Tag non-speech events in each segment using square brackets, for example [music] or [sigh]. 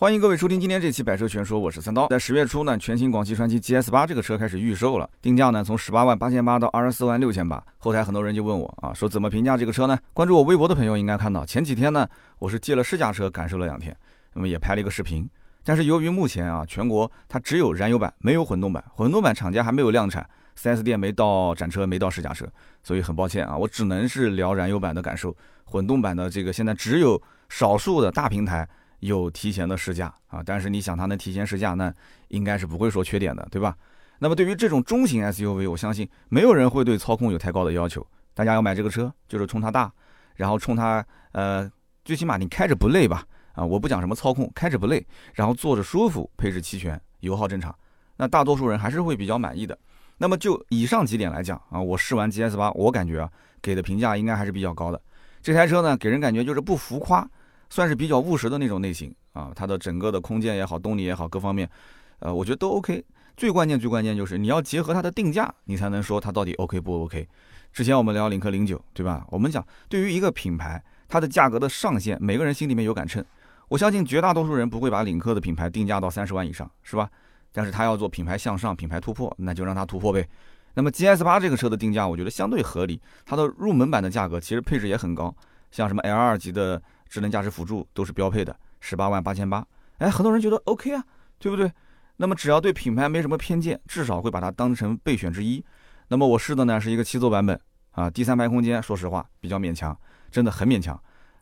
欢迎各位收听今天这期《百车全说》，我是三刀。在十月初呢，全新广汽传祺 GS 八这个车开始预售了，定价呢从十八万八千八到二十四万六千八。后台很多人就问我啊，说怎么评价这个车呢？关注我微博的朋友应该看到，前几天呢，我是借了试驾车感受了两天，那么也拍了一个视频。但是由于目前啊，全国它只有燃油版，没有混动版，混动版厂家还没有量产，4S 店没到展车，没到试驾车，所以很抱歉啊，我只能是聊燃油版的感受。混动版的这个现在只有少数的大平台。有提前的试驾啊，但是你想它能提前试驾，那应该是不会说缺点的，对吧？那么对于这种中型 SUV，我相信没有人会对操控有太高的要求。大家要买这个车，就是冲它大，然后冲它，呃，最起码你开着不累吧？啊，我不讲什么操控，开着不累，然后坐着舒服，配置齐全，油耗正常，那大多数人还是会比较满意的。那么就以上几点来讲啊，我试完 GS 八，我感觉啊，给的评价应该还是比较高的。这台车呢，给人感觉就是不浮夸。算是比较务实的那种类型啊，它的整个的空间也好，动力也好，各方面，呃，我觉得都 OK。最关键最关键就是你要结合它的定价，你才能说它到底 OK 不 OK。之前我们聊领克零九，对吧？我们讲对于一个品牌，它的价格的上限，每个人心里面有杆秤。我相信绝大多数人不会把领克的品牌定价到三十万以上，是吧？但是它要做品牌向上、品牌突破，那就让它突破呗。那么 GS 八这个车的定价，我觉得相对合理，它的入门版的价格其实配置也很高，像什么 L 二级的。智能驾驶辅助都是标配的，十八万八千八。哎，很多人觉得 OK 啊，对不对？那么只要对品牌没什么偏见，至少会把它当成备选之一。那么我试的呢是一个七座版本啊，第三排空间说实话比较勉强，真的很勉强。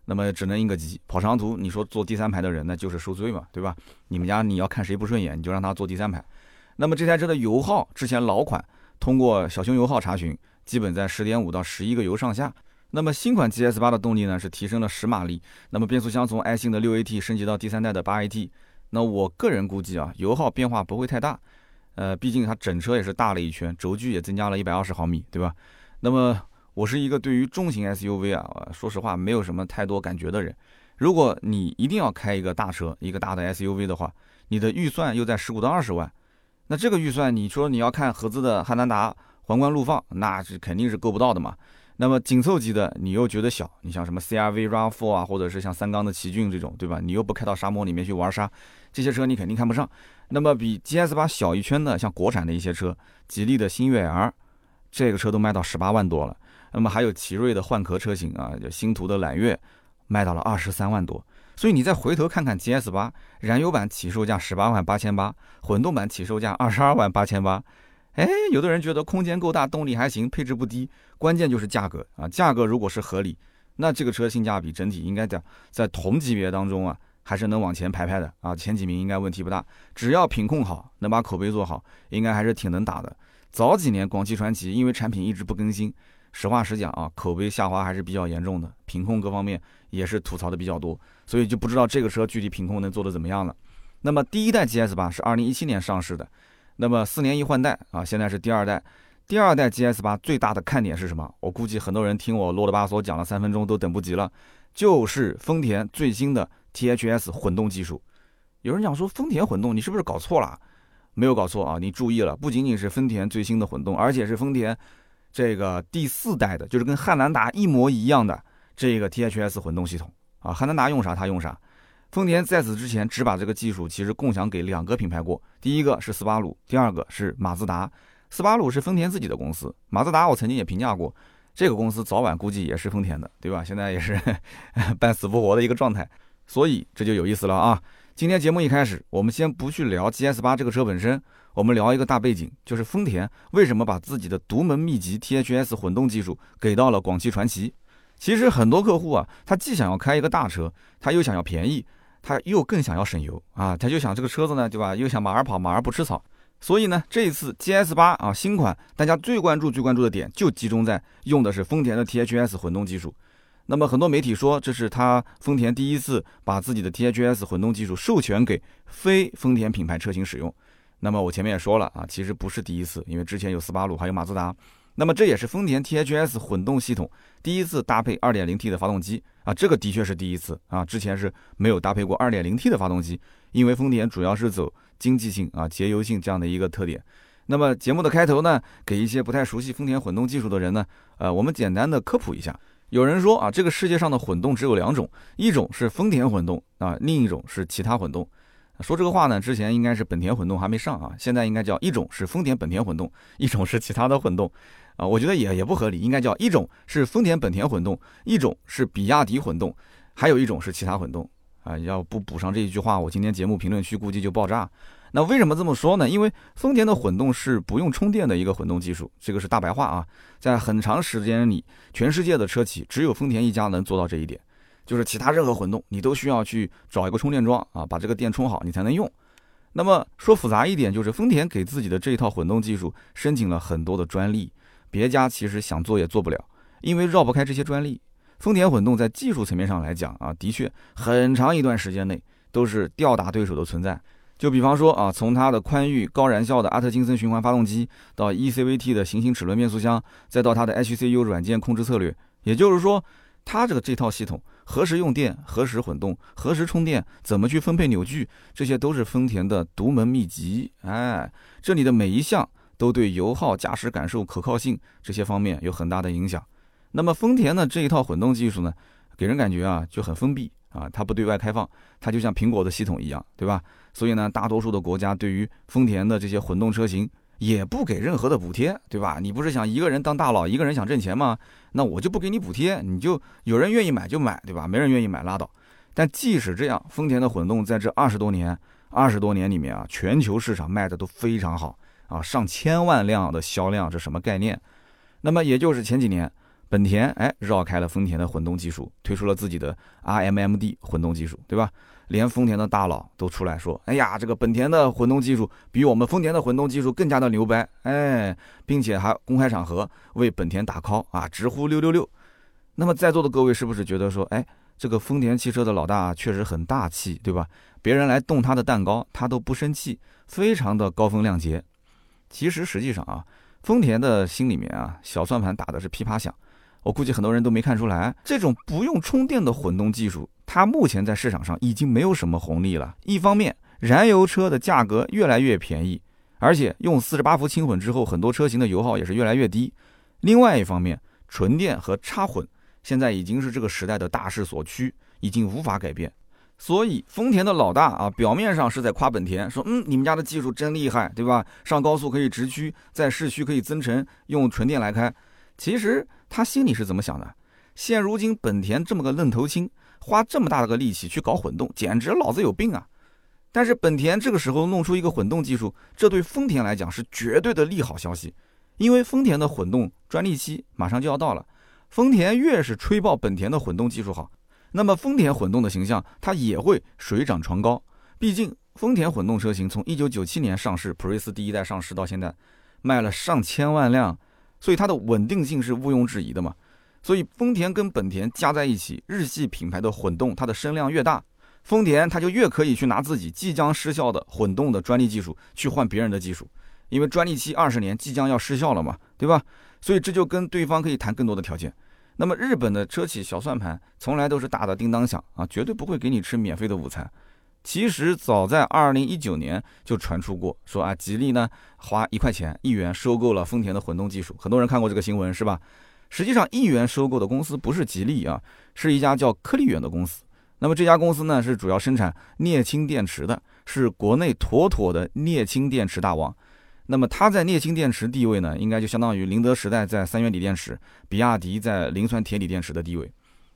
那么只能应个急，跑长途你说坐第三排的人那就是受罪嘛，对吧？你们家你要看谁不顺眼，你就让他坐第三排。那么这台车的油耗，之前老款通过小熊油耗查询，基本在十点五到十一个油上下。那么新款 GS 八的动力呢是提升了十马力，那么变速箱从爱信的六 AT 升级到第三代的八 AT，那我个人估计啊油耗变化不会太大，呃毕竟它整车也是大了一圈，轴距也增加了一百二十毫米，对吧？那么我是一个对于重型 SUV 啊，说实话没有什么太多感觉的人，如果你一定要开一个大车，一个大的 SUV 的话，你的预算又在十五到二十万，那这个预算你说你要看合资的汉兰达皇冠陆放，那是肯定是够不到的嘛。那么紧凑级的你又觉得小，你像什么 CRV、RAV4 啊，或者是像三缸的奇骏这种，对吧？你又不开到沙漠里面去玩沙，这些车你肯定看不上。那么比 GS 八小一圈的，像国产的一些车，吉利的星越 L，这个车都卖到十八万多了。那么还有奇瑞的换壳车型啊，就星途的揽月，卖到了二十三万多。所以你再回头看看 GS 八，燃油版起售价十八万八千八，混动版起售价二十二万八千八。哎，有的人觉得空间够大，动力还行，配置不低，关键就是价格啊！价格如果是合理，那这个车性价比整体应该在在同级别当中啊，还是能往前排排的啊，前几名应该问题不大。只要品控好，能把口碑做好，应该还是挺能打的。早几年广汽传祺因为产品一直不更新，实话实讲啊，口碑下滑还是比较严重的，品控各方面也是吐槽的比较多，所以就不知道这个车具体品控能做的怎么样了。那么第一代 GS 八是二零一七年上市的。那么四年一换代啊，现在是第二代。第二代 GS 八最大的看点是什么？我估计很多人听我啰里吧嗦讲了三分钟都等不及了，就是丰田最新的 THS 混动技术。有人讲说丰田混动，你是不是搞错了？没有搞错啊，你注意了，不仅仅是丰田最新的混动，而且是丰田这个第四代的，就是跟汉兰达一模一样的这个 THS 混动系统啊。汉兰达用啥它用啥。丰田在此之前只把这个技术其实共享给两个品牌过，第一个是斯巴鲁，第二个是马自达。斯巴鲁是丰田自己的公司，马自达我曾经也评价过，这个公司早晚估计也是丰田的，对吧？现在也是 [laughs] 半死不活的一个状态，所以这就有意思了啊！今天节目一开始，我们先不去聊 GS 八这个车本身，我们聊一个大背景，就是丰田为什么把自己的独门秘籍 THS 混动技术给到了广汽传祺。其实很多客户啊，他既想要开一个大车，他又想要便宜。他又更想要省油啊，他就想这个车子呢，对吧？又想马儿跑，马儿不吃草，所以呢，这一次 GS 八啊新款，大家最关注、最关注的点就集中在用的是丰田的 THS 混动技术。那么很多媒体说，这是他丰田第一次把自己的 THS 混动技术授权给非丰田品牌车型使用。那么我前面也说了啊，其实不是第一次，因为之前有斯巴鲁，还有马自达。那么这也是丰田 THS 混动系统第一次搭配 2.0T 的发动机啊，这个的确是第一次啊，之前是没有搭配过 2.0T 的发动机，因为丰田主要是走经济性啊、节油性这样的一个特点。那么节目的开头呢，给一些不太熟悉丰田混动技术的人呢，呃，我们简单的科普一下，有人说啊，这个世界上的混动只有两种，一种是丰田混动啊，另一种是其他混动。说这个话呢，之前应该是本田混动还没上啊，现在应该叫一种是丰田本田混动，一种是其他的混动啊。我觉得也也不合理，应该叫一种是丰田本田混动，一种是比亚迪混动，还有一种是其他混动啊。要不补上这一句话，我今天节目评论区估计就爆炸。那为什么这么说呢？因为丰田的混动是不用充电的一个混动技术，这个是大白话啊。在很长时间里，全世界的车企只有丰田一家能做到这一点，就是其他任何混动你都需要去找一个充电桩啊，把这个电充好你才能用。那么说复杂一点，就是丰田给自己的这一套混动技术申请了很多的专利，别家其实想做也做不了，因为绕不开这些专利。丰田混动在技术层面上来讲啊，的确很长一段时间内都是吊打对手的存在。就比方说啊，从它的宽域高燃效的阿特金森循环发动机，到 ECVT 的行星齿轮变速箱，再到它的 HCU 软件控制策略，也就是说，它这个这套系统何时用电、何时混动、何时充电、怎么去分配扭矩，这些都是丰田的独门秘籍。哎，这里的每一项都对油耗、驾驶感受、可靠性这些方面有很大的影响。那么丰田的这一套混动技术呢，给人感觉啊就很封闭啊，它不对外开放，它就像苹果的系统一样，对吧？所以呢，大多数的国家对于丰田的这些混动车型也不给任何的补贴，对吧？你不是想一个人当大佬，一个人想挣钱吗？那我就不给你补贴，你就有人愿意买就买，对吧？没人愿意买拉倒。但即使这样，丰田的混动在这二十多年、二十多年里面啊，全球市场卖的都非常好啊，上千万辆的销量，这什么概念？那么也就是前几年，本田哎绕开了丰田的混动技术，推出了自己的 RMMD 混动技术，对吧？连丰田的大佬都出来说：“哎呀，这个本田的混动技术比我们丰田的混动技术更加的牛掰！”哎，并且还公开场合为本田打 call 啊，直呼六六六。那么在座的各位是不是觉得说，哎，这个丰田汽车的老大确实很大气，对吧？别人来动他的蛋糕，他都不生气，非常的高风亮节。其实实际上啊，丰田的心里面啊，小算盘打的是噼啪响。我估计很多人都没看出来，这种不用充电的混动技术。它目前在市场上已经没有什么红利了。一方面，燃油车的价格越来越便宜，而且用四十八伏轻混之后，很多车型的油耗也是越来越低。另外一方面，纯电和插混现在已经是这个时代的大势所趋，已经无法改变。所以，丰田的老大啊，表面上是在夸本田，说嗯，你们家的技术真厉害，对吧？上高速可以直驱，在市区可以增程，用纯电来开。其实他心里是怎么想的？现如今本田这么个愣头青。花这么大的个力气去搞混动，简直脑子有病啊！但是本田这个时候弄出一个混动技术，这对丰田来讲是绝对的利好消息，因为丰田的混动专利期马上就要到了。丰田越是吹爆本田的混动技术好，那么丰田混动的形象它也会水涨船高。毕竟丰田混动车型从1997年上市，普锐斯第一代上市到现在，卖了上千万辆，所以它的稳定性是毋庸置疑的嘛。所以丰田跟本田加在一起，日系品牌的混动，它的声量越大，丰田它就越可以去拿自己即将失效的混动的专利技术去换别人的技术，因为专利期二十年即将要失效了嘛，对吧？所以这就跟对方可以谈更多的条件。那么日本的车企小算盘从来都是打的叮当响啊，绝对不会给你吃免费的午餐。其实早在二零一九年就传出过，说啊吉利呢花一块钱一元收购了丰田的混动技术，很多人看过这个新闻是吧？实际上，亿元收购的公司不是吉利啊，是一家叫科力远的公司。那么这家公司呢，是主要生产镍氢电池的，是国内妥妥的镍氢电池大王。那么它在镍氢电池地位呢，应该就相当于宁德时代在三元锂电池、比亚迪在磷酸铁锂电池的地位。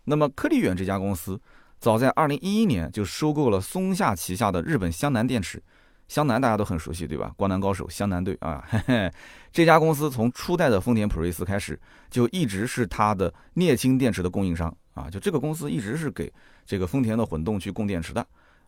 那么科力远这家公司，早在二零一一年就收购了松下旗下的日本湘南电池。湘南大家都很熟悉，对吧？光南高手湘南队啊，嘿嘿，这家公司从初代的丰田普锐斯开始，就一直是它的镍氢电池的供应商啊。就这个公司一直是给这个丰田的混动去供电池的，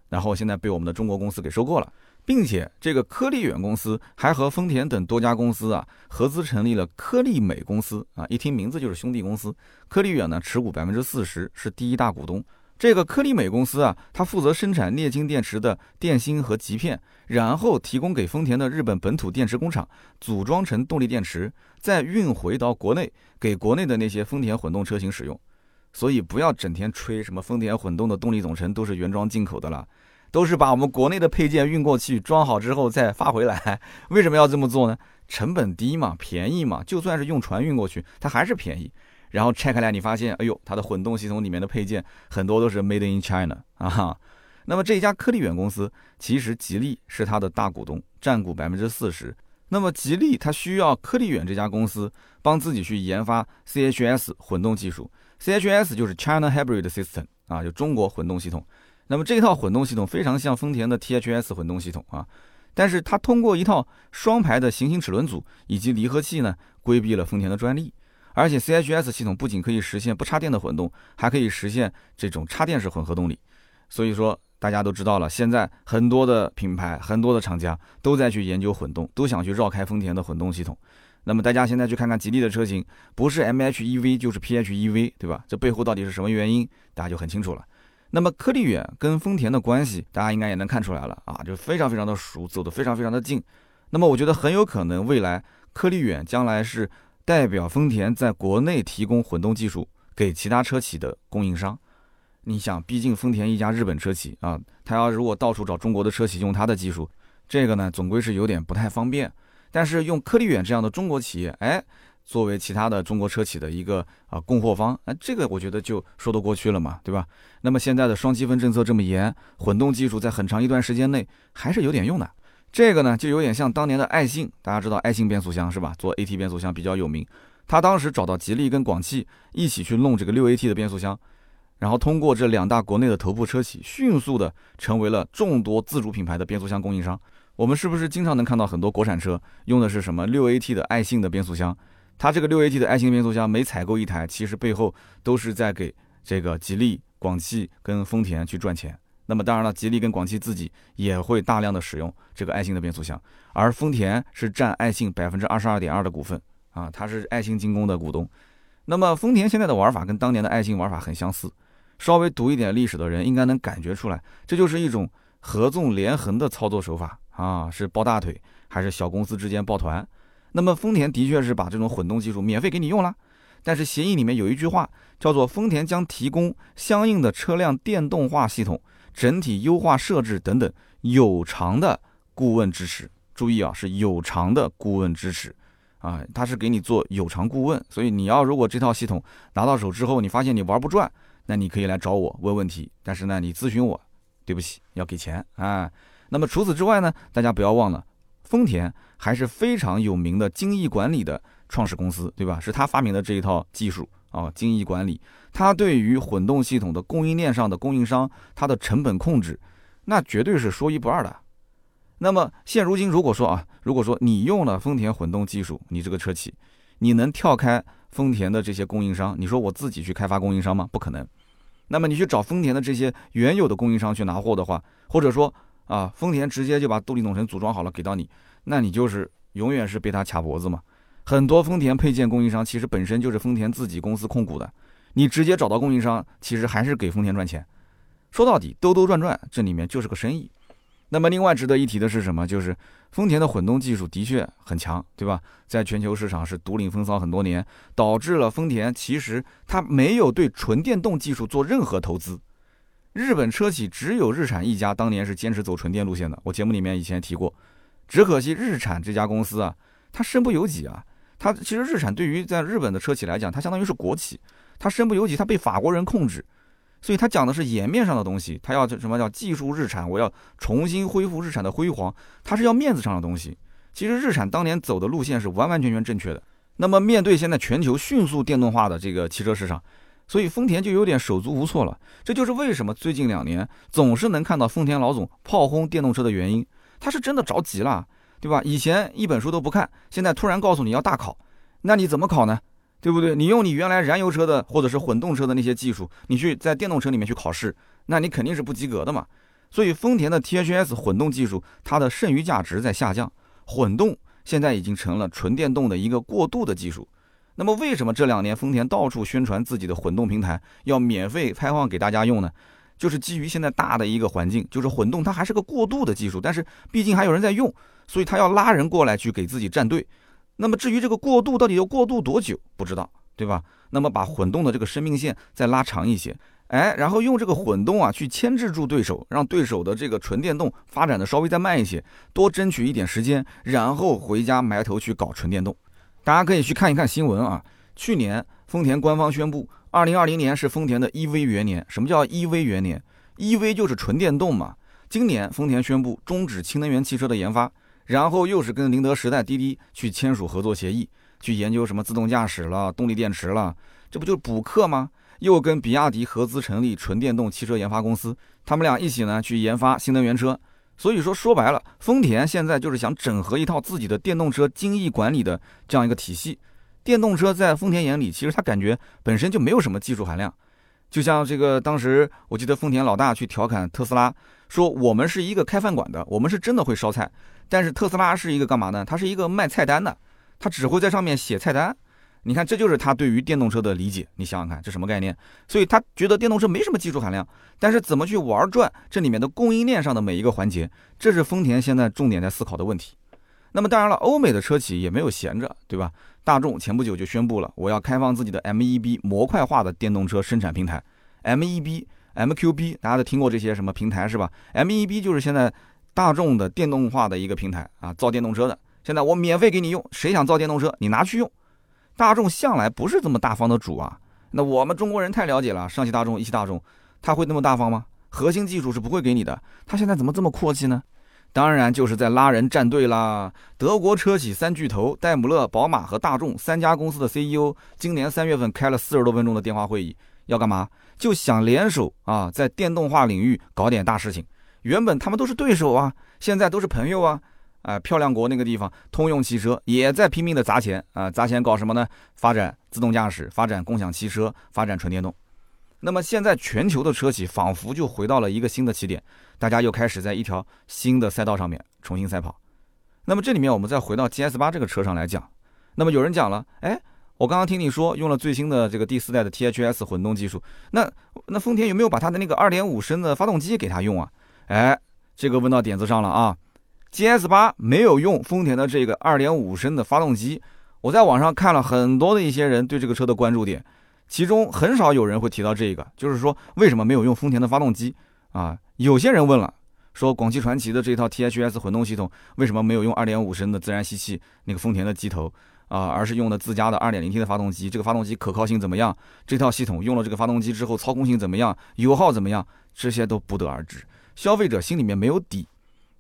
然后现在被我们的中国公司给收购了，并且这个科力远公司还和丰田等多家公司啊合资成立了科力美公司啊，一听名字就是兄弟公司。科力远呢持股百分之四十，是第一大股东。这个科力美公司啊，它负责生产镍氢电池的电芯和极片，然后提供给丰田的日本本土电池工厂组装成动力电池，再运回到国内给国内的那些丰田混动车型使用。所以不要整天吹什么丰田混动的动力总成都是原装进口的了，都是把我们国内的配件运过去装好之后再发回来。[laughs] 为什么要这么做呢？成本低嘛，便宜嘛，就算是用船运过去，它还是便宜。然后拆开来，你发现，哎呦，它的混动系统里面的配件很多都是 Made in China 啊。那么这家科利远公司，其实吉利是它的大股东，占股百分之四十。那么吉利它需要科利远这家公司帮自己去研发 CHS 混动技术，CHS 就是 China Hybrid System 啊，就中国混动系统。那么这套混动系统非常像丰田的 THS 混动系统啊，但是它通过一套双排的行星齿轮组以及离合器呢，规避了丰田的专利。而且 CHS 系统不仅可以实现不插电的混动，还可以实现这种插电式混合动力。所以说，大家都知道了，现在很多的品牌、很多的厂家都在去研究混动，都想去绕开丰田的混动系统。那么大家现在去看看吉利的车型，不是 MHEV 就是 PHEV，对吧？这背后到底是什么原因？大家就很清楚了。那么科利远跟丰田的关系，大家应该也能看出来了啊，就非常非常的熟，走得非常非常的近。那么我觉得很有可能未来科利远将来是。代表丰田在国内提供混动技术给其他车企的供应商，你想，毕竟丰田一家日本车企啊，他要如果到处找中国的车企用他的技术，这个呢总归是有点不太方便。但是用科利远这样的中国企业，哎，作为其他的中国车企的一个啊供货方，哎，这个我觉得就说得过去了嘛，对吧？那么现在的双积分政策这么严，混动技术在很长一段时间内还是有点用的。这个呢，就有点像当年的爱信，大家知道爱信变速箱是吧？做 AT 变速箱比较有名。他当时找到吉利跟广汽一起去弄这个六 AT 的变速箱，然后通过这两大国内的头部车企，迅速的成为了众多自主品牌的变速箱供应商。我们是不是经常能看到很多国产车用的是什么六 AT 的爱信的变速箱？它这个六 AT 的爱信变速箱每采购一台，其实背后都是在给这个吉利、广汽跟丰田去赚钱。那么当然了，吉利跟广汽自己也会大量的使用这个爱信的变速箱，而丰田是占爱信百分之二十二点二的股份啊，它是爱信精工的股东。那么丰田现在的玩法跟当年的爱信玩法很相似，稍微读一点历史的人应该能感觉出来，这就是一种合纵连横的操作手法啊，是抱大腿还是小公司之间抱团？那么丰田的确是把这种混动技术免费给你用了，但是协议里面有一句话叫做丰田将提供相应的车辆电动化系统。整体优化设置等等有偿的顾问支持，注意啊，是有偿的顾问支持，啊，他是给你做有偿顾问，所以你要如果这套系统拿到手之后，你发现你玩不转，那你可以来找我问问题，但是呢，你咨询我，对不起，要给钱啊。那么除此之外呢，大家不要忘了，丰田还是非常有名的精益管理的创始公司，对吧？是他发明的这一套技术。啊，精益管理，它对于混动系统的供应链上的供应商，它的成本控制，那绝对是说一不二的。那么现如今，如果说啊，如果说你用了丰田混动技术，你这个车企，你能跳开丰田的这些供应商？你说我自己去开发供应商吗？不可能。那么你去找丰田的这些原有的供应商去拿货的话，或者说啊，丰田直接就把动力总成组装好了给到你，那你就是永远是被他卡脖子嘛。很多丰田配件供应商其实本身就是丰田自己公司控股的，你直接找到供应商，其实还是给丰田赚钱。说到底，兜兜转转，这里面就是个生意。那么，另外值得一提的是什么？就是丰田的混动技术的确很强，对吧？在全球市场是独领风骚很多年，导致了丰田其实它没有对纯电动技术做任何投资。日本车企只有日产一家当年是坚持走纯电路线的，我节目里面以前提过。只可惜日产这家公司啊，它身不由己啊。它其实日产对于在日本的车企来讲，它相当于是国企，它身不由己，它被法国人控制，所以它讲的是颜面上的东西，它要什么叫技术日产，我要重新恢复日产的辉煌，它是要面子上的东西。其实日产当年走的路线是完完全全正确的。那么面对现在全球迅速电动化的这个汽车市场，所以丰田就有点手足无措了。这就是为什么最近两年总是能看到丰田老总炮轰电动车的原因，他是真的着急了。对吧？以前一本书都不看，现在突然告诉你要大考，那你怎么考呢？对不对？你用你原来燃油车的或者是混动车的那些技术，你去在电动车里面去考试，那你肯定是不及格的嘛。所以丰田的 THS 混动技术，它的剩余价值在下降，混动现在已经成了纯电动的一个过渡的技术。那么为什么这两年丰田到处宣传自己的混动平台要免费开放给大家用呢？就是基于现在大的一个环境，就是混动它还是个过渡的技术，但是毕竟还有人在用，所以他要拉人过来去给自己站队。那么至于这个过渡到底要过渡多久，不知道，对吧？那么把混动的这个生命线再拉长一些，哎，然后用这个混动啊去牵制住对手，让对手的这个纯电动发展的稍微再慢一些，多争取一点时间，然后回家埋头去搞纯电动。大家可以去看一看新闻啊，去年丰田官方宣布，二零二零年是丰田的 EV 元年。什么叫 EV 元年？EV 就是纯电动嘛。今年丰田宣布终止氢能源汽车的研发，然后又是跟宁德时代、滴滴去签署合作协议，去研究什么自动驾驶了、动力电池了，这不就是补课吗？又跟比亚迪合资成立纯电动汽车研发公司，他们俩一起呢去研发新能源车。所以说说白了，丰田现在就是想整合一套自己的电动车精益管理的这样一个体系。电动车在丰田眼里，其实他感觉本身就没有什么技术含量。就像这个当时我记得丰田老大去调侃特斯拉，说我们是一个开饭馆的，我们是真的会烧菜，但是特斯拉是一个干嘛呢？它是一个卖菜单的，它只会在上面写菜单。你看，这就是他对于电动车的理解。你想想看，这什么概念？所以他觉得电动车没什么技术含量，但是怎么去玩转这里面的供应链上的每一个环节，这是丰田现在重点在思考的问题。那么当然了，欧美的车企也没有闲着，对吧？大众前不久就宣布了，我要开放自己的 MEB 模块化的电动车生产平台。MEB、MQB，大家都听过这些什么平台是吧？MEB 就是现在大众的电动化的一个平台啊，造电动车的。现在我免费给你用，谁想造电动车，你拿去用。大众向来不是这么大方的主啊，那我们中国人太了解了，上汽大众、一汽大众，他会那么大方吗？核心技术是不会给你的，他现在怎么这么阔气呢？当然就是在拉人站队啦。德国车企三巨头戴姆勒、宝马和大众三家公司的 CEO 今年三月份开了四十多分钟的电话会议，要干嘛？就想联手啊，在电动化领域搞点大事情。原本他们都是对手啊，现在都是朋友啊。啊，漂亮国那个地方，通用汽车也在拼命的砸钱啊，砸钱搞什么呢？发展自动驾驶，发展共享汽车，发展纯电动。那么现在全球的车企仿佛就回到了一个新的起点，大家又开始在一条新的赛道上面重新赛跑。那么这里面我们再回到 GS 八这个车上来讲，那么有人讲了，哎，我刚刚听你说用了最新的这个第四代的 THS 混动技术，那那丰田有没有把它的那个二点五升的发动机给它用啊？哎，这个问到点子上了啊。GS 八没有用丰田的这个二点五升的发动机，我在网上看了很多的一些人对这个车的关注点，其中很少有人会提到这个，就是说为什么没有用丰田的发动机啊？有些人问了，说广汽传祺的这套 THS 混动系统为什么没有用二点五升的自然吸气那个丰田的机头啊，而是用的自家的二点零 T 的发动机？这个发动机可靠性怎么样？这套系统用了这个发动机之后操控性怎么样？油耗怎么样？这些都不得而知，消费者心里面没有底。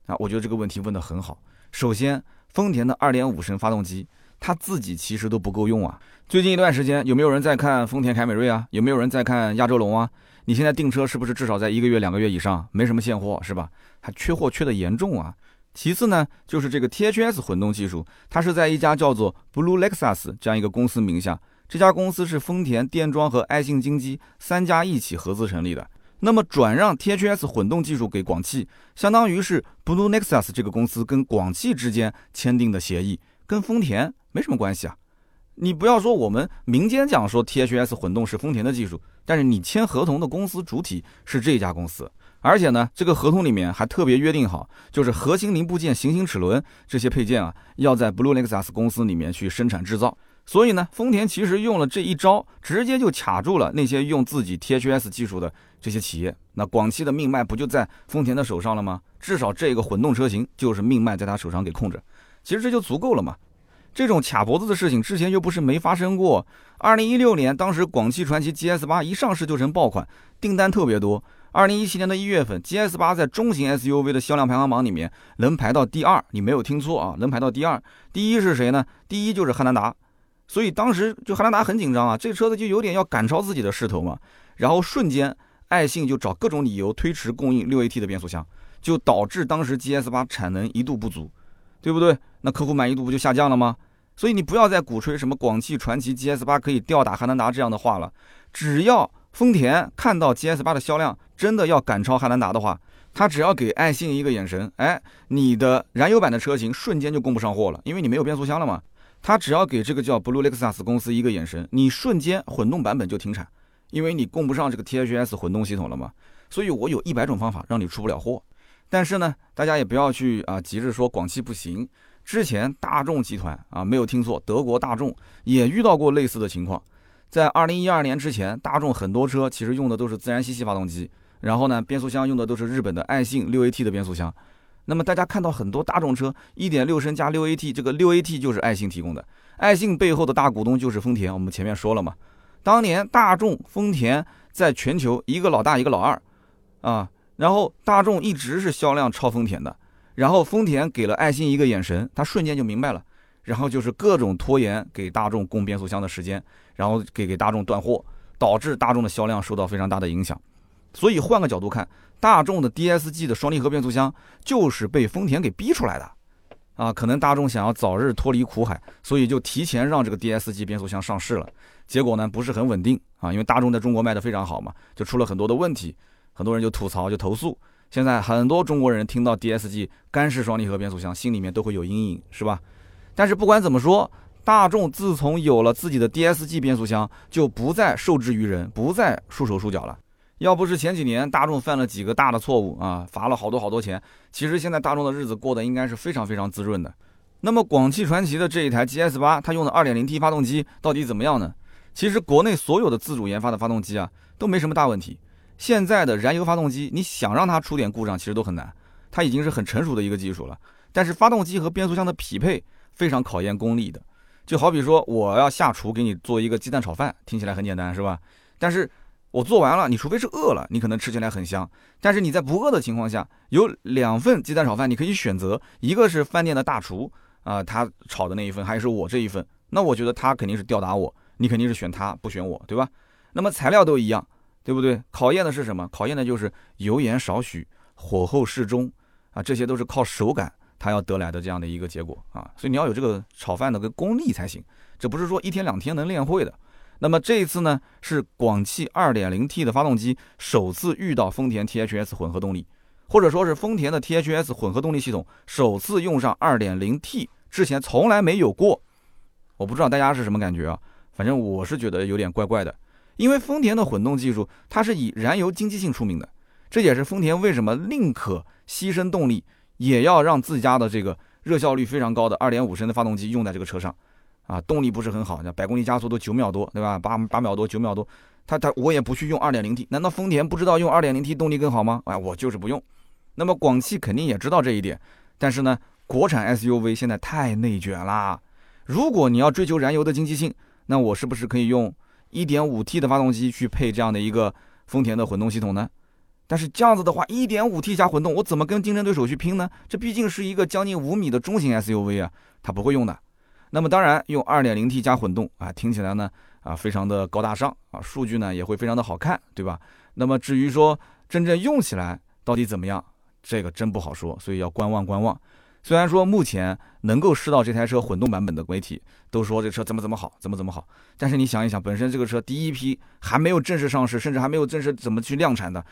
啊，我觉得这个问题问得很好。首先，丰田的2.5升发动机，它自己其实都不够用啊。最近一段时间，有没有人在看丰田凯美瑞啊？有没有人在看亚洲龙啊？你现在订车是不是至少在一个月、两个月以上？没什么现货是吧？还缺货缺的严重啊。其次呢，就是这个 THS 混动技术，它是在一家叫做 Blue Lexus 这样一个公司名下。这家公司是丰田、电装和爱信精机三家一起合资成立的。那么转让 THS 混动技术给广汽，相当于是 Blue Nexus 这个公司跟广汽之间签订的协议，跟丰田没什么关系啊。你不要说我们民间讲说 THS 混动是丰田的技术，但是你签合同的公司主体是这家公司，而且呢，这个合同里面还特别约定好，就是核心零部件、行星齿轮这些配件啊，要在 Blue Nexus 公司里面去生产制造。所以呢，丰田其实用了这一招，直接就卡住了那些用自己 THS 技术的这些企业。那广汽的命脉不就在丰田的手上了吗？至少这个混动车型就是命脉在他手上给控制。其实这就足够了嘛。这种卡脖子的事情之前又不是没发生过。二零一六年，当时广汽传祺 GS 八一上市就成爆款，订单特别多。二零一七年的一月份，GS 八在中型 SUV 的销量排行榜里面能排到第二。你没有听错啊，能排到第二。第一是谁呢？第一就是汉兰达。所以当时就汉兰达很紧张啊，这车子就有点要赶超自己的势头嘛。然后瞬间，爱信就找各种理由推迟供应六 AT 的变速箱，就导致当时 GS 八产能一度不足，对不对？那客户满意度不就下降了吗？所以你不要再鼓吹什么广汽传祺 GS 八可以吊打汉兰达这样的话了。只要丰田看到 GS 八的销量真的要赶超汉兰达的话，他只要给爱信一个眼神，哎，你的燃油版的车型瞬间就供不上货了，因为你没有变速箱了嘛。他只要给这个叫 Blue Lexus 公司一个眼神，你瞬间混动版本就停产，因为你供不上这个 THS 混动系统了嘛。所以我有一百种方法让你出不了货。但是呢，大家也不要去啊急着说广汽不行。之前大众集团啊没有听错，德国大众也遇到过类似的情况。在二零一二年之前，大众很多车其实用的都是自然吸气发动机，然后呢变速箱用的都是日本的爱信六 AT 的变速箱。那么大家看到很多大众车，一点六升加六 AT，这个六 AT 就是爱信提供的，爱信背后的大股东就是丰田。我们前面说了嘛，当年大众、丰田在全球一个老大一个老二，啊，然后大众一直是销量超丰田的，然后丰田给了爱信一个眼神，他瞬间就明白了，然后就是各种拖延给大众供变速箱的时间，然后给给大众断货，导致大众的销量受到非常大的影响。所以换个角度看，大众的 DSG 的双离合变速箱就是被丰田给逼出来的。啊，可能大众想要早日脱离苦海，所以就提前让这个 DSG 变速箱上市了。结果呢，不是很稳定啊，因为大众在中国卖的非常好嘛，就出了很多的问题，很多人就吐槽，就投诉。现在很多中国人听到 DSG 干式双离合变速箱，心里面都会有阴影，是吧？但是不管怎么说，大众自从有了自己的 DSG 变速箱，就不再受制于人，不再束手束脚了。要不是前几年大众犯了几个大的错误啊，罚了好多好多钱，其实现在大众的日子过得应该是非常非常滋润的。那么广汽传祺的这一台 GS 八，它用的 2.0T 发动机到底怎么样呢？其实国内所有的自主研发的发动机啊，都没什么大问题。现在的燃油发动机，你想让它出点故障，其实都很难。它已经是很成熟的一个技术了。但是发动机和变速箱的匹配非常考验功力的。就好比说，我要下厨给你做一个鸡蛋炒饭，听起来很简单，是吧？但是我做完了，你除非是饿了，你可能吃起来很香。但是你在不饿的情况下，有两份鸡蛋炒饭，你可以选择，一个是饭店的大厨啊，他炒的那一份，还是我这一份。那我觉得他肯定是吊打我，你肯定是选他不选我，对吧？那么材料都一样，对不对？考验的是什么？考验的就是油盐少许，火候适中啊，这些都是靠手感它要得来的这样的一个结果啊。所以你要有这个炒饭的个功力才行，这不是说一天两天能练会的。那么这一次呢，是广汽 2.0T 的发动机首次遇到丰田 THS 混合动力，或者说是丰田的 THS 混合动力系统首次用上 2.0T，之前从来没有过。我不知道大家是什么感觉啊？反正我是觉得有点怪怪的，因为丰田的混动技术它是以燃油经济性出名的，这也是丰田为什么宁可牺牲动力，也要让自家的这个热效率非常高的2.5升的发动机用在这个车上。啊，动力不是很好，那百公里加速都九秒多，对吧？八八秒多，九秒多，他他我也不去用二点零 T，难道丰田不知道用二点零 T 动力更好吗？哎，我就是不用。那么广汽肯定也知道这一点，但是呢，国产 SUV 现在太内卷啦。如果你要追求燃油的经济性，那我是不是可以用一点五 T 的发动机去配这样的一个丰田的混动系统呢？但是这样子的话，一点五 T 加混动，我怎么跟竞争对手去拼呢？这毕竟是一个将近五米的中型 SUV 啊，他不会用的。那么当然用 2.0T 加混动啊，听起来呢啊非常的高大上啊，数据呢也会非常的好看，对吧？那么至于说真正用起来到底怎么样，这个真不好说，所以要观望观望。虽然说目前能够试到这台车混动版本的媒体都说这车怎么怎么好，怎么怎么好，但是你想一想，本身这个车第一批还没有正式上市，甚至还没有正式怎么去量产的，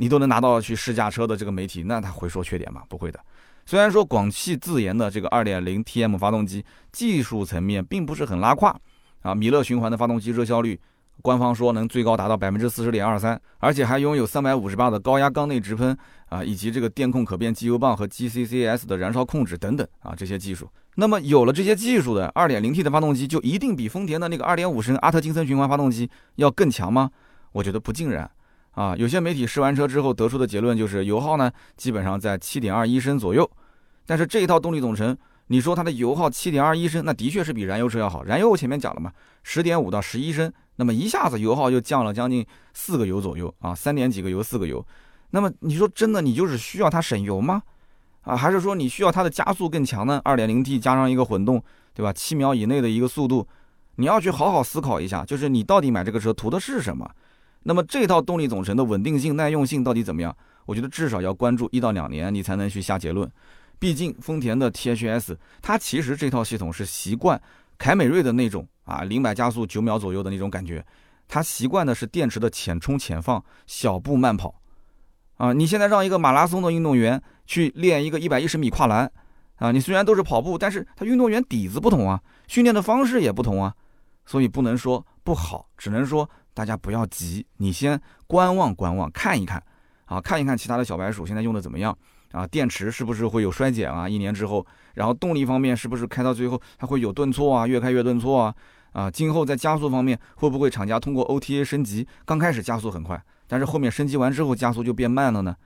你都能拿到去试驾车的这个媒体，那他会说缺点吗？不会的。虽然说广汽自研的这个 2.0T M 发动机技术层面并不是很拉胯，啊，米勒循环的发动机热效率，官方说能最高达到百分之四十点二三，而且还拥有三百五十八的高压缸内直喷啊，以及这个电控可变机油泵和 GCCS 的燃烧控制等等啊这些技术。那么有了这些技术的 2.0T 的发动机，就一定比丰田的那个2.5升阿特金森循环发动机要更强吗？我觉得不尽然。啊，有些媒体试完车之后得出的结论就是油耗呢基本上在七点二一升左右。但是这一套动力总成，你说它的油耗七点二一升，那的确是比燃油车要好。燃油我前面讲了嘛，十点五到十一升，那么一下子油耗就降了将近四个油左右啊，三点几个油，四个油。那么你说真的，你就是需要它省油吗？啊，还是说你需要它的加速更强呢？二点零 T 加上一个混动，对吧？七秒以内的一个速度，你要去好好思考一下，就是你到底买这个车图的是什么？那么这套动力总成的稳定性、耐用性到底怎么样？我觉得至少要关注一到两年，你才能去下结论。毕竟丰田的 THS，它其实这套系统是习惯凯美瑞的那种啊，零百加速九秒左右的那种感觉，它习惯的是电池的浅充浅放，小步慢跑，啊，你现在让一个马拉松的运动员去练一个一百一十米跨栏，啊，你虽然都是跑步，但是他运动员底子不同啊，训练的方式也不同啊，所以不能说不好，只能说大家不要急，你先观望观望，看一看，啊，看一看其他的小白鼠现在用的怎么样。啊，电池是不是会有衰减啊？一年之后，然后动力方面是不是开到最后它会有顿挫啊？越开越顿挫啊？啊，今后在加速方面会不会厂家通过 OTA 升级，刚开始加速很快，但是后面升级完之后加速就变慢了呢？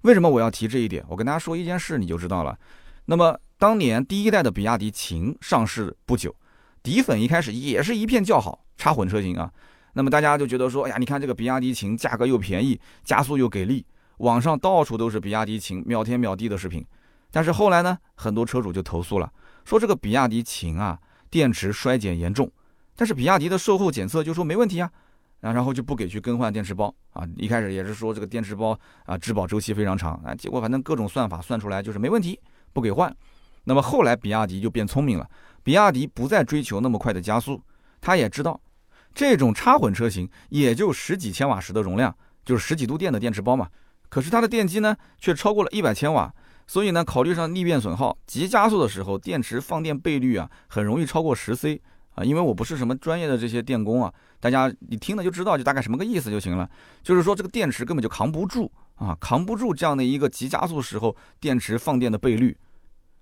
为什么我要提这一点？我跟大家说一件事你就知道了。那么当年第一代的比亚迪秦上市不久，底粉一开始也是一片叫好，插混车型啊。那么大家就觉得说，哎呀，你看这个比亚迪秦价格又便宜，加速又给力，网上到处都是比亚迪秦秒天秒地的视频。但是后来呢，很多车主就投诉了，说这个比亚迪秦啊，电池衰减严重。但是比亚迪的售后检测就说没问题啊，啊，然后就不给去更换电池包啊。一开始也是说这个电池包啊质保周期非常长啊，结果反正各种算法算出来就是没问题，不给换。那么后来比亚迪就变聪明了，比亚迪不再追求那么快的加速，他也知道这种插混车型也就十几千瓦时的容量，就是十几度电的电池包嘛。可是它的电机呢却超过了一百千瓦，所以呢考虑上逆变损耗，急加速的时候电池放电倍率啊很容易超过十 C 啊。因为我不是什么专业的这些电工啊，大家你听了就知道就大概什么个意思就行了，就是说这个电池根本就扛不住啊，扛不住这样的一个急加速时候电池放电的倍率。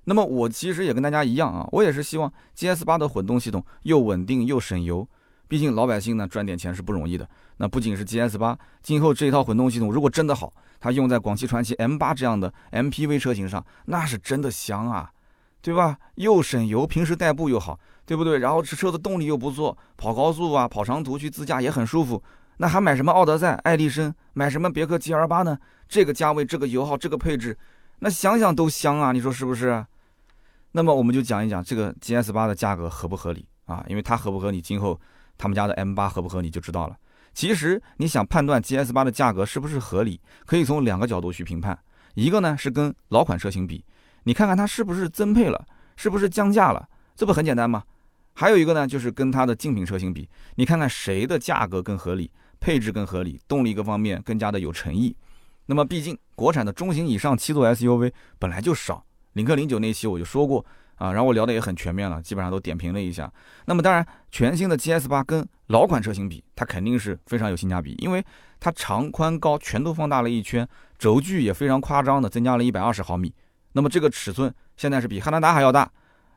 那么我其实也跟大家一样啊，我也是希望 GS 八的混动系统又稳定又省油，毕竟老百姓呢赚点钱是不容易的。那不仅是 GS 八，今后这一套混动系统如果真的好，它用在广汽传祺 M 八这样的 MPV 车型上，那是真的香啊，对吧？又省油，平时代步又好，对不对？然后这车的动力又不错，跑高速啊，跑长途去自驾也很舒服。那还买什么奥德赛、爱丽绅，买什么别克 GL 八呢？这个价位，这个油耗，这个配置，那想想都香啊！你说是不是？那么我们就讲一讲这个 GS 八的价格合不合理啊？因为它合不合理，今后他们家的 M 八合不合理就知道了。其实你想判断 GS 八的价格是不是合理，可以从两个角度去评判。一个呢是跟老款车型比，你看看它是不是增配了，是不是降价了，这不很简单吗？还有一个呢就是跟它的竞品车型比，你看看谁的价格更合理，配置更合理，动力各方面更加的有诚意。那么毕竟国产的中型以上七座 SUV 本来就少。领克零九那期我就说过啊，然后我聊的也很全面了，基本上都点评了一下。那么当然，全新的 GS 八跟老款车型比，它肯定是非常有性价比，因为它长宽高全都放大了一圈，轴距也非常夸张的增加了一百二十毫米。那么这个尺寸现在是比汉兰达还要大，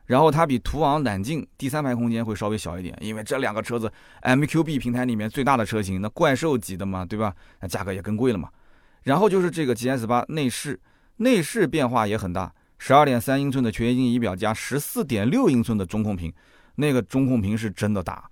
然后它比途昂揽境第三排空间会稍微小一点，因为这两个车子 MQB 平台里面最大的车型，那怪兽级的嘛，对吧？那价格也更贵了嘛。然后就是这个 GS 八内饰，内饰变化也很大。十二点三英寸的全液晶仪表加十四点六英寸的中控屏，那个中控屏是真的大，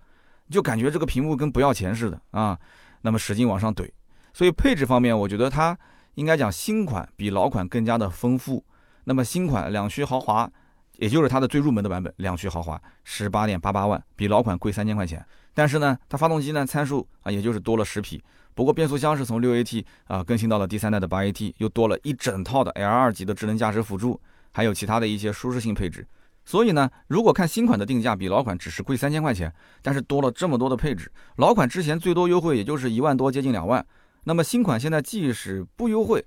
就感觉这个屏幕跟不要钱似的啊。那么使劲往上怼，所以配置方面，我觉得它应该讲新款比老款更加的丰富。那么新款两驱豪华，也就是它的最入门的版本，两驱豪华十八点八八万，比老款贵三千块钱。但是呢，它发动机呢参数啊，也就是多了十匹。不过变速箱是从六 AT 啊更新到了第三代的八 AT，又多了一整套的 L 二级的智能驾驶辅助。还有其他的一些舒适性配置，所以呢，如果看新款的定价比老款只是贵三千块钱，但是多了这么多的配置，老款之前最多优惠也就是一万多，接近两万，那么新款现在即使不优惠，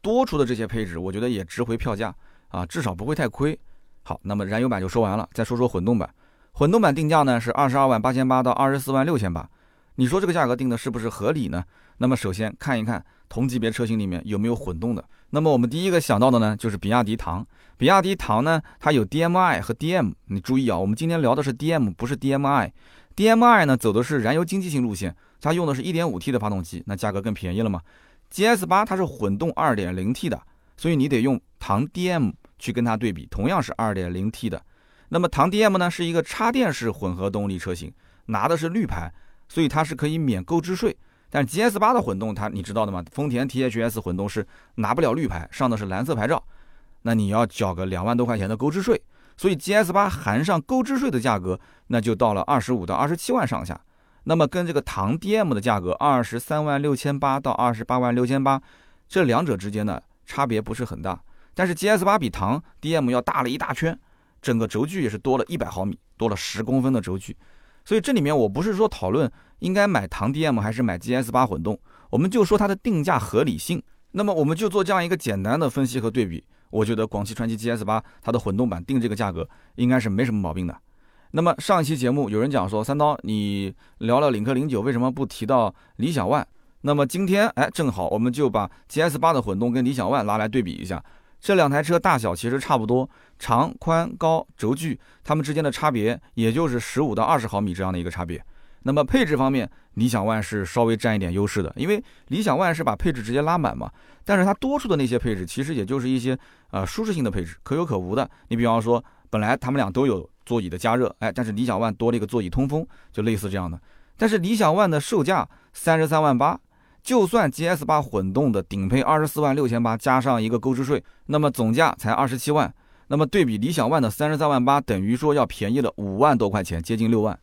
多出的这些配置，我觉得也值回票价啊，至少不会太亏。好，那么燃油版就说完了，再说说混动版，混动版定价呢是二十二万八千八到二十四万六千八，你说这个价格定的是不是合理呢？那么首先看一看同级别车型里面有没有混动的。那么我们第一个想到的呢，就是比亚迪唐。比亚迪唐呢，它有 DMI 和 DM。你注意啊，我们今天聊的是 DM，不是 DMI。DMI 呢，走的是燃油经济性路线，它用的是一点五 T 的发动机，那价格更便宜了嘛。GS 八它是混动二点零 T 的，所以你得用唐 DM 去跟它对比，同样是二点零 T 的。那么唐 DM 呢，是一个插电式混合动力车型，拿的是绿牌，所以它是可以免购置税。但 GS 八的混动，它你知道的吗？丰田 THS 混动是拿不了绿牌，上的是蓝色牌照，那你要缴个两万多块钱的购置税。所以 GS 八含上购置税的价格，那就到了二十五到二十七万上下。那么跟这个唐 DM 的价格二十三万六千八到二十八万六千八，这两者之间呢差别不是很大。但是 GS 八比唐 DM 要大了一大圈，整个轴距也是多了一百毫米，多了十公分的轴距。所以这里面我不是说讨论应该买唐 DM 还是买 GS 八混动，我们就说它的定价合理性。那么我们就做这样一个简单的分析和对比，我觉得广汽传祺 GS 八它的混动版定这个价格应该是没什么毛病的。那么上一期节目有人讲说三刀你聊了领克零九为什么不提到理想 ONE？那么今天哎正好我们就把 GS 八的混动跟理想 ONE 拉来对比一下。这两台车大小其实差不多，长、宽、高、轴距，它们之间的差别也就是十五到二十毫米这样的一个差别。那么配置方面，理想 ONE 是稍微占一点优势的，因为理想 ONE 是把配置直接拉满嘛。但是它多出的那些配置，其实也就是一些呃舒适性的配置，可有可无的。你比方说，本来他们俩都有座椅的加热，哎，但是理想 ONE 多了一个座椅通风，就类似这样的。但是理想 ONE 的售价三十三万八，就算 GS 八混动的顶配二十四万六千八加上一个购置税，那么总价才二十七万。那么对比理想 ONE 的三十三万八，等于说要便宜了五万多块钱，接近六万。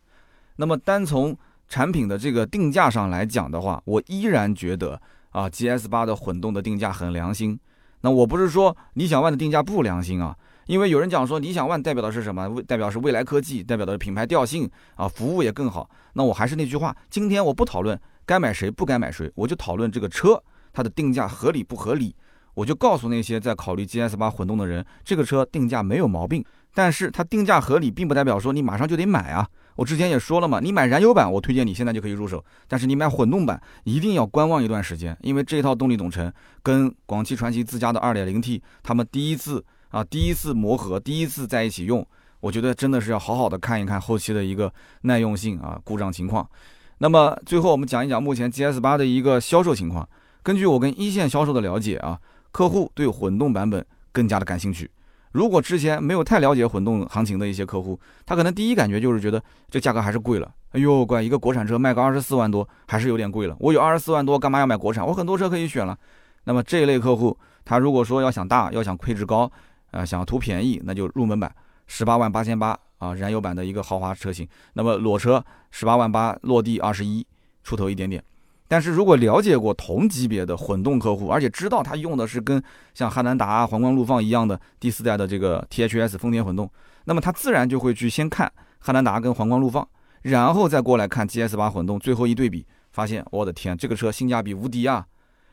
那么单从产品的这个定价上来讲的话，我依然觉得啊，GS 八的混动的定价很良心。那我不是说理想 ONE 的定价不良心啊。因为有人讲说理想 ONE 代表的是什么？代表是未来科技，代表的是品牌调性啊，服务也更好。那我还是那句话，今天我不讨论该买谁不该买谁，我就讨论这个车它的定价合理不合理。我就告诉那些在考虑 GS 八混动的人，这个车定价没有毛病，但是它定价合理，并不代表说你马上就得买啊。我之前也说了嘛，你买燃油版，我推荐你现在就可以入手，但是你买混动版一定要观望一段时间，因为这套动力总成跟广汽传祺自家的 2.0T，他们第一次。啊，第一次磨合，第一次在一起用，我觉得真的是要好好的看一看后期的一个耐用性啊，故障情况。那么最后我们讲一讲目前 GS 八的一个销售情况。根据我跟一线销售的了解啊，客户对混动版本更加的感兴趣。如果之前没有太了解混动行情的一些客户，他可能第一感觉就是觉得这价格还是贵了。哎呦，乖一个国产车卖个二十四万多，还是有点贵了。我有二十四万多，干嘛要买国产？我很多车可以选了。那么这一类客户，他如果说要想大，要想配置高。啊，想要图便宜，那就入门版，十八万八千八啊，燃油版的一个豪华车型。那么裸车十八万八，落地二十一出头一点点。但是如果了解过同级别的混动客户，而且知道他用的是跟像汉兰达、皇冠陆放一样的第四代的这个 THS 丰田混动，那么他自然就会去先看汉兰达跟皇冠陆放，然后再过来看 GS 八混动，最后一对比，发现我的天，这个车性价比无敌啊！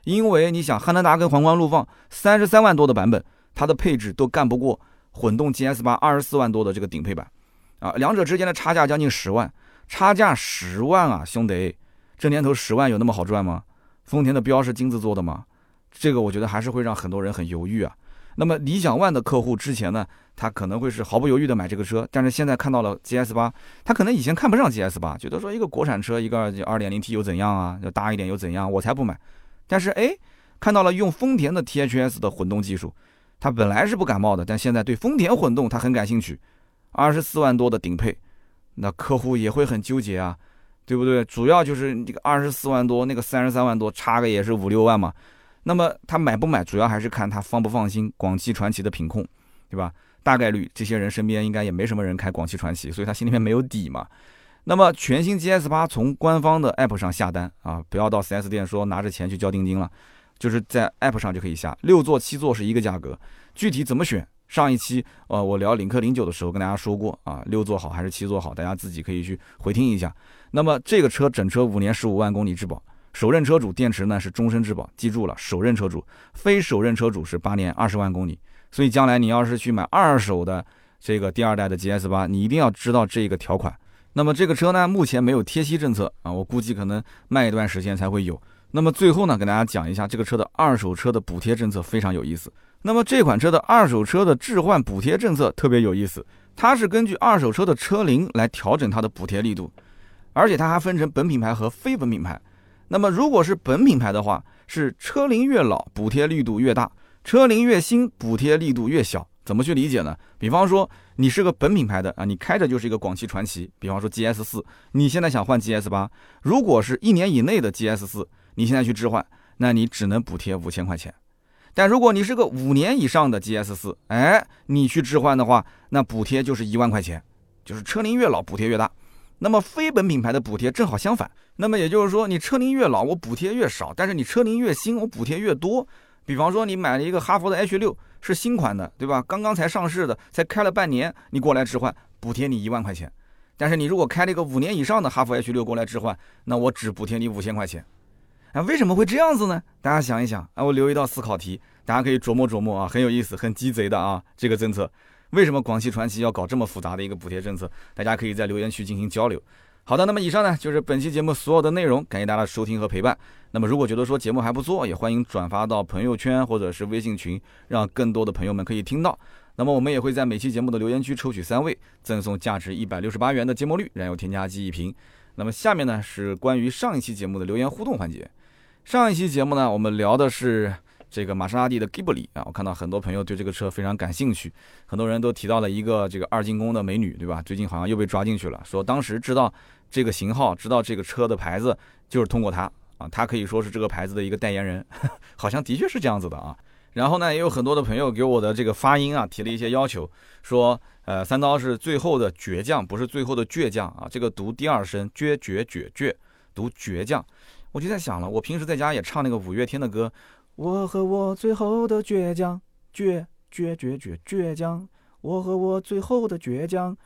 因为你想，汉兰达跟皇冠陆放三十三万多的版本。它的配置都干不过混动 GS 八二十四万多的这个顶配版，啊，两者之间的差价将近十万，差价十万啊，兄弟，这年头十万有那么好赚吗？丰田的标是金子做的吗？这个我觉得还是会让很多人很犹豫啊。那么理想 ONE 的客户之前呢，他可能会是毫不犹豫的买这个车，但是现在看到了 GS 八，他可能以前看不上 GS 八，觉得说一个国产车一个二点零 T 又怎样啊，要大一点又怎样，我才不买。但是哎，看到了用丰田的 THS 的混动技术。他本来是不感冒的，但现在对丰田混动他很感兴趣，二十四万多的顶配，那客户也会很纠结啊，对不对？主要就是这个二十四万多，那个三十三万多，差个也是五六万嘛。那么他买不买，主要还是看他放不放心广汽传祺的品控，对吧？大概率这些人身边应该也没什么人开广汽传祺，所以他心里面没有底嘛。那么全新 GS 八从官方的 APP 上下单啊，不要到 4S 店说拿着钱去交定金了。就是在 App 上就可以下，六座七座是一个价格，具体怎么选？上一期呃我聊领克零九的时候跟大家说过啊，六座好还是七座好，大家自己可以去回听一下。那么这个车整车五年十五万公里质保，首任车主电池呢是终身质保，记住了，首任车主，非首任车主是八年二十万公里。所以将来你要是去买二手的这个第二代的 GS 八，你一定要知道这个条款。那么这个车呢，目前没有贴息政策啊，我估计可能卖一段时间才会有。那么最后呢，给大家讲一下这个车的二手车的补贴政策非常有意思。那么这款车的二手车的置换补贴政策特别有意思，它是根据二手车的车龄来调整它的补贴力度，而且它还分成本品牌和非本品牌。那么如果是本品牌的话，是车龄越老补贴力度越大，车龄越新补贴力度越小。怎么去理解呢？比方说你是个本品牌的啊，你开着就是一个广汽传祺，比方说 GS 四，你现在想换 GS 八，如果是一年以内的 GS 四。你现在去置换，那你只能补贴五千块钱。但如果你是个五年以上的 GS 四，哎，你去置换的话，那补贴就是一万块钱，就是车龄越老补贴越大。那么非本品牌的补贴正好相反，那么也就是说，你车龄越老，我补贴越少；但是你车龄越新，我补贴越多。比方说，你买了一个哈弗的 H 六，是新款的，对吧？刚刚才上市的，才开了半年，你过来置换，补贴你一万块钱。但是你如果开了一个五年以上的哈弗 H 六过来置换，那我只补贴你五千块钱。啊，为什么会这样子呢？大家想一想啊，我留一道思考题，大家可以琢磨琢磨啊，很有意思，很鸡贼的啊。这个政策为什么广汽传祺要搞这么复杂的一个补贴政策？大家可以在留言区进行交流。好的，那么以上呢就是本期节目所有的内容，感谢大家的收听和陪伴。那么如果觉得说节目还不错，也欢迎转发到朋友圈或者是微信群，让更多的朋友们可以听到。那么我们也会在每期节目的留言区抽取三位，赠送价值一百六十八元的芥末绿燃油添加剂一瓶。那么下面呢是关于上一期节目的留言互动环节。上一期节目呢，我们聊的是这个玛莎拉蒂的 Ghibli 啊，我看到很多朋友对这个车非常感兴趣，很多人都提到了一个这个二进宫的美女，对吧？最近好像又被抓进去了，说当时知道这个型号，知道这个车的牌子，就是通过她啊，她可以说是这个牌子的一个代言人，好像的确是这样子的啊。然后呢，也有很多的朋友给我的这个发音啊提了一些要求，说呃三刀是最后的倔强，不是最后的倔强啊，这个读第二声倔倔倔倔，读倔强。我就在想了，我平时在家也唱那个五月天的歌。我和我最后的倔强，倔倔倔倔倔强，我和我最后的倔强，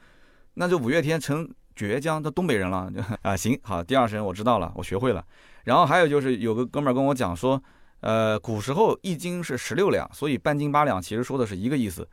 那就五月天成倔强的东北人了 [laughs] 啊！行好，第二声我知道了，我学会了。然后还有就是有个哥们儿跟我讲说，呃，古时候一斤是十六两，所以半斤八两其实说的是一个意思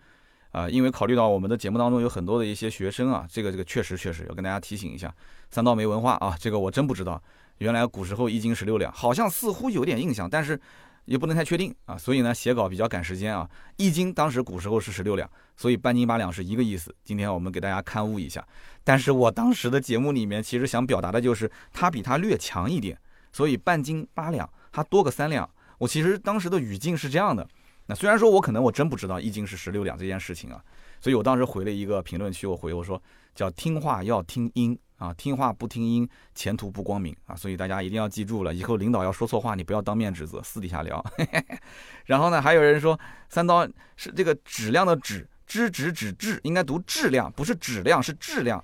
啊。因为考虑到我们的节目当中有很多的一些学生啊，这个这个确实确实要跟大家提醒一下，三刀没文化啊，这个我真不知道。原来古时候一斤十六两，好像似乎有点印象，但是。也不能太确定啊，所以呢，写稿比较赶时间啊。一斤当时古时候是十六两，所以半斤八两是一个意思。今天我们给大家刊物一下，但是我当时的节目里面其实想表达的就是它比它略强一点，所以半斤八两，它多个三两。我其实当时的语境是这样的。那虽然说我可能我真不知道一斤是十六两这件事情啊，所以我当时回了一个评论区，我回我说叫听话要听音。啊，听话不听音，前途不光明啊！所以大家一定要记住了，以后领导要说错话，你不要当面指责，私底下聊。[laughs] 然后呢，还有人说三刀是这个质量的质，知止止质，应该读质量，不是质量，是质量。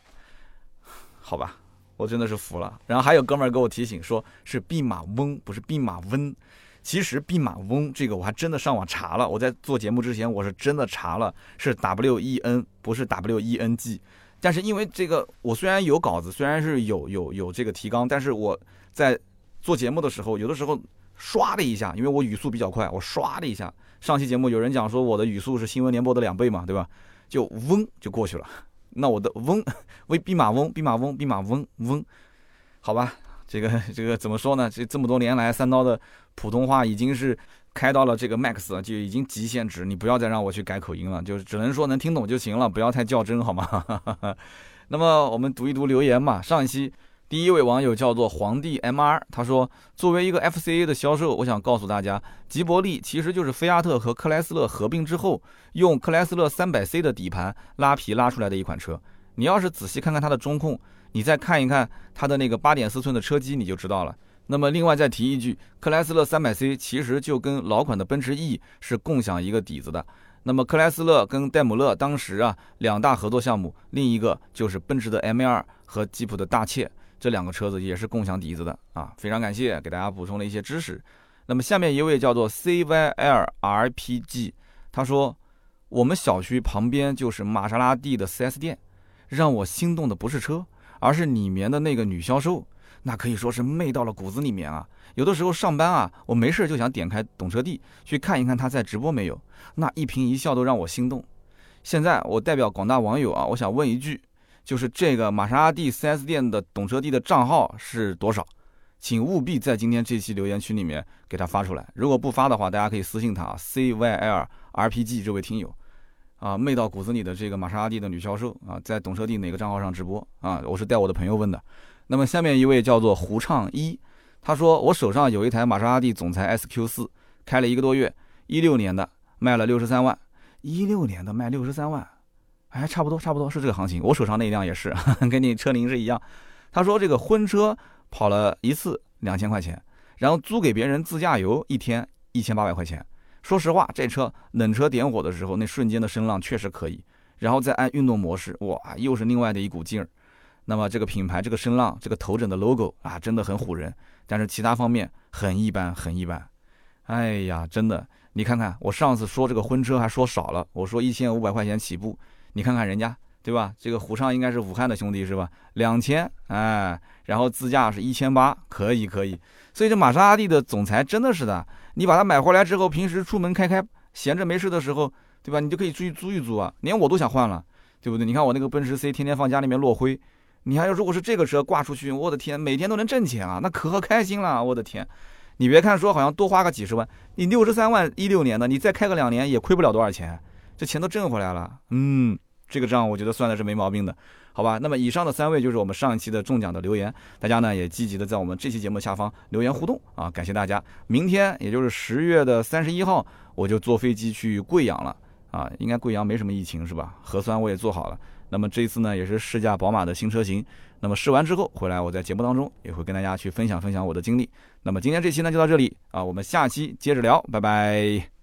好吧，我真的是服了。然后还有哥们儿给我提醒，说是弼马翁，不是弼马温。其实弼马翁这个我还真的上网查了，我在做节目之前我是真的查了，是 W E N，不是 W E N G。但是因为这个，我虽然有稿子，虽然是有有有这个提纲，但是我在做节目的时候，有的时候刷的一下，因为我语速比较快，我刷的一下。上期节目有人讲说我的语速是新闻联播的两倍嘛，对吧？就嗡就过去了。那我的嗡为弼马翁，弼马翁，弼马翁嗡，好吧，这个这个怎么说呢？这这么多年来，三刀的普通话已经是。开到了这个 max 就已经极限值，你不要再让我去改口音了，就只能说能听懂就行了，不要太较真，好吗？[laughs] 那么我们读一读留言嘛。上一期第一位网友叫做皇帝 mr，他说，作为一个 FCA 的销售，我想告诉大家，吉伯利其实就是菲亚特和克莱斯勒合并之后，用克莱斯勒 300C 的底盘拉皮拉出来的一款车。你要是仔细看看它的中控，你再看一看它的那个8.4寸的车机，你就知道了。那么，另外再提一句，克莱斯勒 300C 其实就跟老款的奔驰 E 是共享一个底子的。那么，克莱斯勒跟戴姆勒当时啊两大合作项目，另一个就是奔驰的 M2 和吉普的大切，这两个车子也是共享底子的啊。非常感谢给大家补充了一些知识。那么，下面一位叫做 CYLRPG，他说，我们小区旁边就是玛莎拉蒂的 4S 店，让我心动的不是车，而是里面的那个女销售。那可以说是媚到了骨子里面啊！有的时候上班啊，我没事就想点开懂车帝去看一看他在直播没有，那一颦一笑都让我心动。现在我代表广大网友啊，我想问一句，就是这个玛莎拉蒂 4S 店的懂车帝的账号是多少？请务必在今天这期留言区里面给他发出来。如果不发的话，大家可以私信他啊，CYLRPG 这位听友啊，媚到骨子里的这个玛莎拉蒂的女销售啊，在懂车帝哪个账号上直播啊？我是带我的朋友问的。那么下面一位叫做胡畅一，他说我手上有一台玛莎拉蒂总裁 SQ 四，开了一个多月，一六年的卖了六十三万，一六年的卖六十三万，哎，差不多差不多是这个行情。我手上那一辆也是，[laughs] 跟你车龄是一样。他说这个婚车跑了一次两千块钱，然后租给别人自驾游一天一千八百块钱。说实话，这车冷车点火的时候，那瞬间的声浪确实可以，然后再按运动模式，哇，又是另外的一股劲儿。那么这个品牌、这个声浪、这个头枕的 logo 啊，真的很唬人，但是其他方面很一般，很一般。哎呀，真的，你看看我上次说这个婚车还说少了，我说一千五百块钱起步，你看看人家，对吧？这个虎畅应该是武汉的兄弟是吧？两千，哎，然后自驾是一千八，可以可以。所以这玛莎拉蒂的总裁真的是的，你把它买回来之后，平时出门开开，闲着没事的时候，对吧？你就可以出去租一租啊，连我都想换了，对不对？你看我那个奔驰 C，天天放家里面落灰。你还要如果是这个车挂出去，我的天，每天都能挣钱啊，那可开心了，我的天！你别看说好像多花个几十万，你六十三万一六年的，你再开个两年也亏不了多少钱，这钱都挣回来了。嗯，这个账我觉得算的是没毛病的，好吧？那么以上的三位就是我们上一期的中奖的留言，大家呢也积极的在我们这期节目下方留言互动啊，感谢大家。明天也就是十月的三十一号，我就坐飞机去贵阳了啊，应该贵阳没什么疫情是吧？核酸我也做好了。那么这一次呢，也是试驾宝马的新车型。那么试完之后回来，我在节目当中也会跟大家去分享分享我的经历。那么今天这期呢就到这里啊，我们下期接着聊，拜拜。